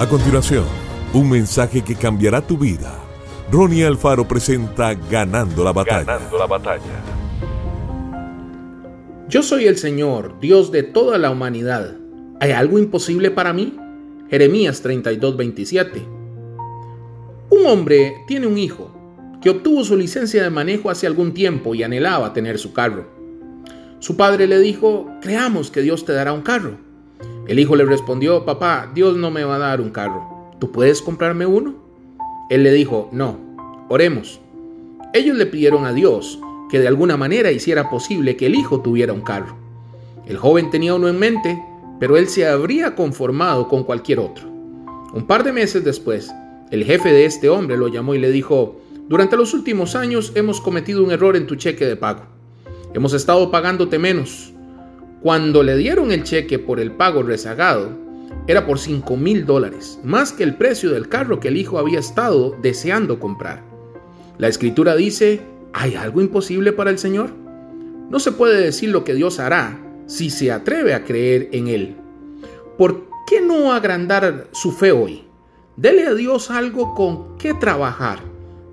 A continuación, un mensaje que cambiará tu vida. Ronnie Alfaro presenta Ganando la batalla. Ganando la batalla. Yo soy el Señor, Dios de toda la humanidad. ¿Hay algo imposible para mí? Jeremías 32:27. Un hombre tiene un hijo que obtuvo su licencia de manejo hace algún tiempo y anhelaba tener su carro. Su padre le dijo, creamos que Dios te dará un carro. El hijo le respondió, papá, Dios no me va a dar un carro. ¿Tú puedes comprarme uno? Él le dijo, no, oremos. Ellos le pidieron a Dios que de alguna manera hiciera posible que el hijo tuviera un carro. El joven tenía uno en mente, pero él se habría conformado con cualquier otro. Un par de meses después, el jefe de este hombre lo llamó y le dijo, durante los últimos años hemos cometido un error en tu cheque de pago. Hemos estado pagándote menos. Cuando le dieron el cheque por el pago rezagado, era por 5 mil dólares, más que el precio del carro que el hijo había estado deseando comprar. La escritura dice, ¿hay algo imposible para el Señor? No se puede decir lo que Dios hará si se atreve a creer en Él. ¿Por qué no agrandar su fe hoy? Dele a Dios algo con qué trabajar.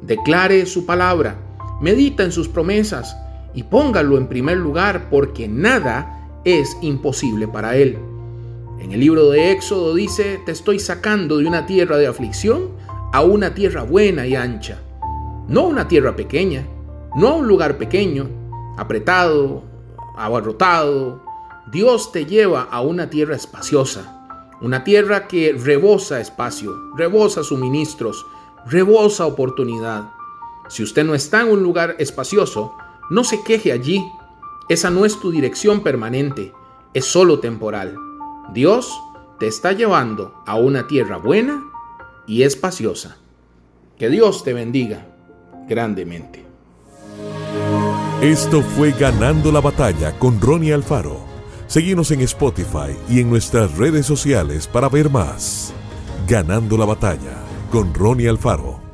Declare su palabra, medita en sus promesas y póngalo en primer lugar porque nada es imposible para él. En el libro de Éxodo dice, te estoy sacando de una tierra de aflicción a una tierra buena y ancha. No una tierra pequeña, no un lugar pequeño, apretado, abarrotado. Dios te lleva a una tierra espaciosa, una tierra que rebosa espacio, rebosa suministros, rebosa oportunidad. Si usted no está en un lugar espacioso, no se queje allí, esa no es tu dirección permanente, es solo temporal. Dios te está llevando a una tierra buena y espaciosa. Que Dios te bendiga grandemente. Esto fue Ganando la Batalla con Ronnie Alfaro. Seguimos en Spotify y en nuestras redes sociales para ver más. Ganando la Batalla con Ronnie Alfaro.